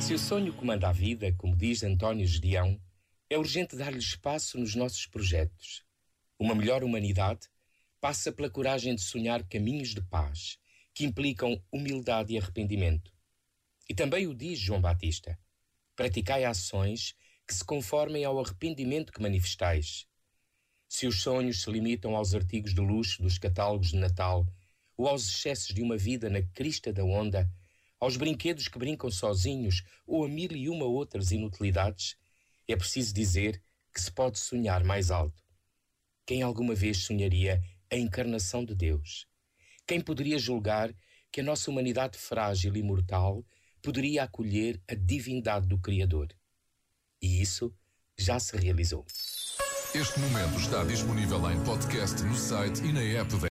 Se o sonho comanda a vida, como diz António Gedeão, é urgente dar-lhe espaço nos nossos projetos. Uma melhor humanidade passa pela coragem de sonhar caminhos de paz, que implicam humildade e arrependimento. E também o diz João Batista: praticai ações que se conformem ao arrependimento que manifestais. Se os sonhos se limitam aos artigos de luxo dos catálogos de Natal ou aos excessos de uma vida na crista da onda, aos brinquedos que brincam sozinhos ou a mil e uma outras inutilidades, é preciso dizer que se pode sonhar mais alto. Quem alguma vez sonharia a encarnação de Deus? Quem poderia julgar que a nossa humanidade frágil e mortal poderia acolher a divindade do Criador? E isso já se realizou. Este momento está disponível em podcast no site e na app da